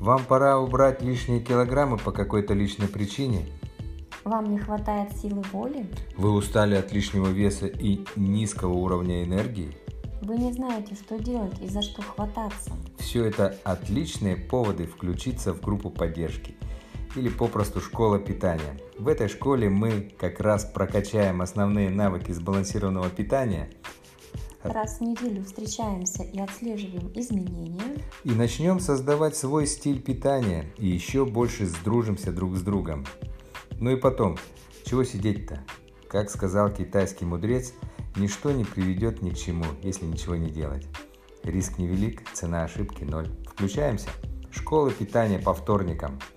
Вам пора убрать лишние килограммы по какой-то личной причине? Вам не хватает силы воли? Вы устали от лишнего веса и низкого уровня энергии? Вы не знаете, что делать и за что хвататься. Все это отличные поводы включиться в группу поддержки или попросту школа питания. В этой школе мы как раз прокачаем основные навыки сбалансированного питания Раз в неделю встречаемся и отслеживаем изменения. и начнем создавать свой стиль питания и еще больше сдружимся друг с другом. Ну и потом, чего сидеть-то? Как сказал китайский мудрец, ничто не приведет ни к чему, если ничего не делать. Риск невелик, цена ошибки ноль. Включаемся. Школа питания по вторникам –